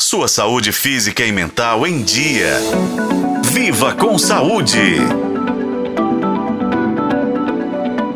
Sua saúde física e mental em dia. Viva com saúde!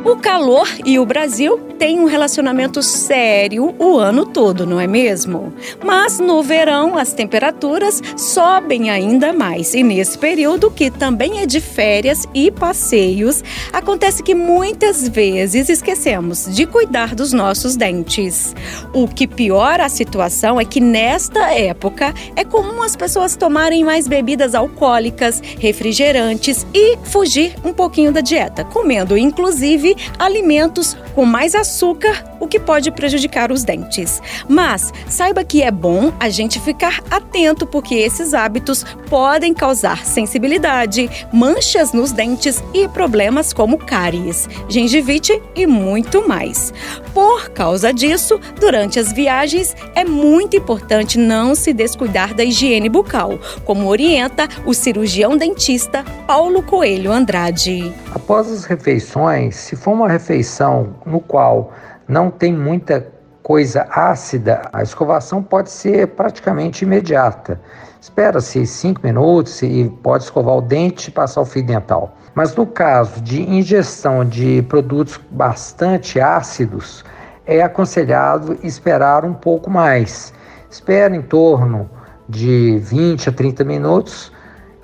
O calor e o Brasil têm um relacionamento sério o ano todo, não é mesmo? Mas no verão as temperaturas sobem ainda mais e nesse período, que também é de férias e passeios, acontece que muitas vezes esquecemos de cuidar dos nossos dentes. O que piora a situação é que nesta época é comum as pessoas tomarem mais bebidas alcoólicas, refrigerantes e fugir um pouquinho da dieta, comendo inclusive alimentos com mais açúcar, açúcar o que pode prejudicar os dentes. Mas saiba que é bom a gente ficar atento porque esses hábitos podem causar sensibilidade, manchas nos dentes e problemas como cáries, gengivite e muito mais. Por causa disso, durante as viagens é muito importante não se descuidar da higiene bucal, como orienta o cirurgião dentista Paulo Coelho Andrade. Após as refeições, se for uma refeição no qual não tem muita coisa ácida, a escovação pode ser praticamente imediata. Espera-se cinco minutos e pode escovar o dente e passar o fio dental. Mas no caso de ingestão de produtos bastante ácidos, é aconselhado esperar um pouco mais. Espera em torno de 20 a 30 minutos,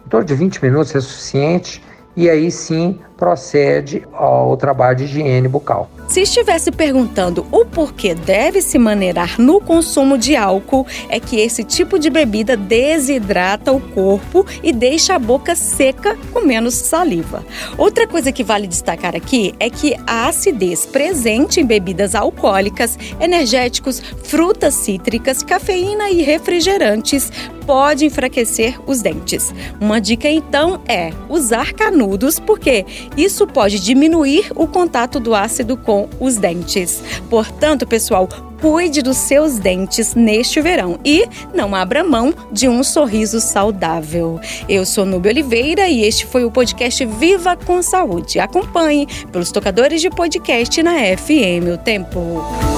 em torno de 20 minutos é suficiente, e aí sim procede ao trabalho de higiene bucal. Se estivesse perguntando o porquê deve se maneirar no consumo de álcool, é que esse tipo de bebida desidrata o corpo e deixa a boca seca com menos saliva. Outra coisa que vale destacar aqui é que a acidez presente em bebidas alcoólicas, energéticos, frutas cítricas, cafeína e refrigerantes pode enfraquecer os dentes. Uma dica então é usar canudos, porque isso pode diminuir o contato do ácido com os dentes. Portanto, pessoal, cuide dos seus dentes neste verão e não abra mão de um sorriso saudável. Eu sou Nubia Oliveira e este foi o podcast Viva com Saúde. Acompanhe pelos tocadores de podcast na FM O Tempo.